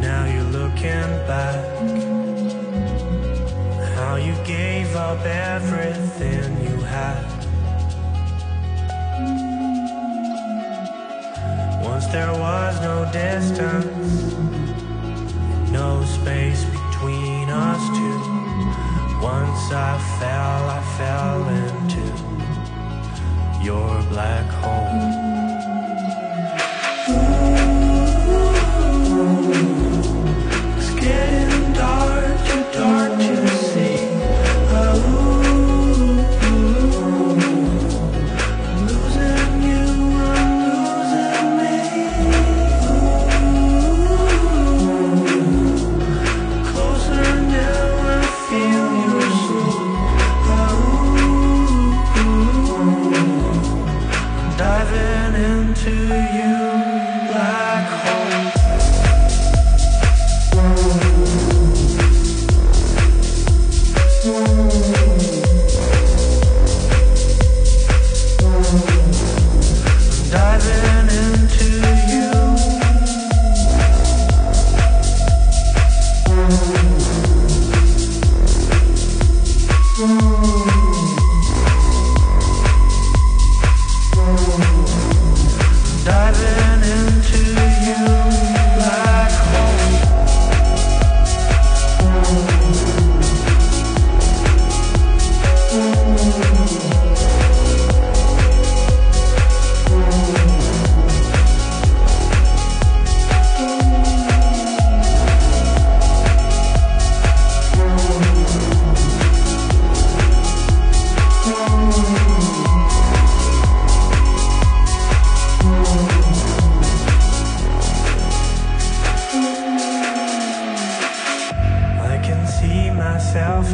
Now you're looking back. How you gave up everything you had. Once there was no distance, no space between us two. Once I fell, I fell into your black hole.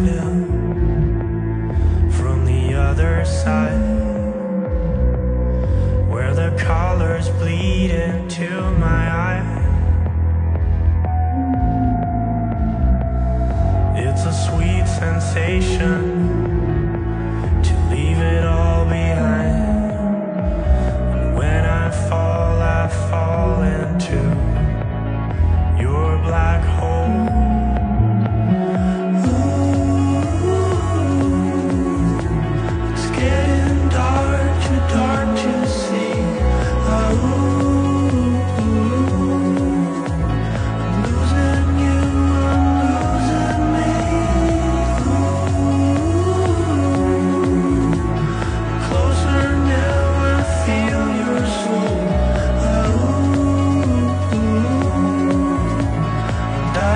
now.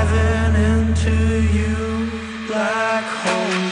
diving into you black hole.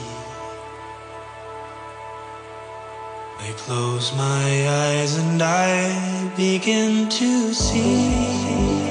I close my eyes and I begin to see.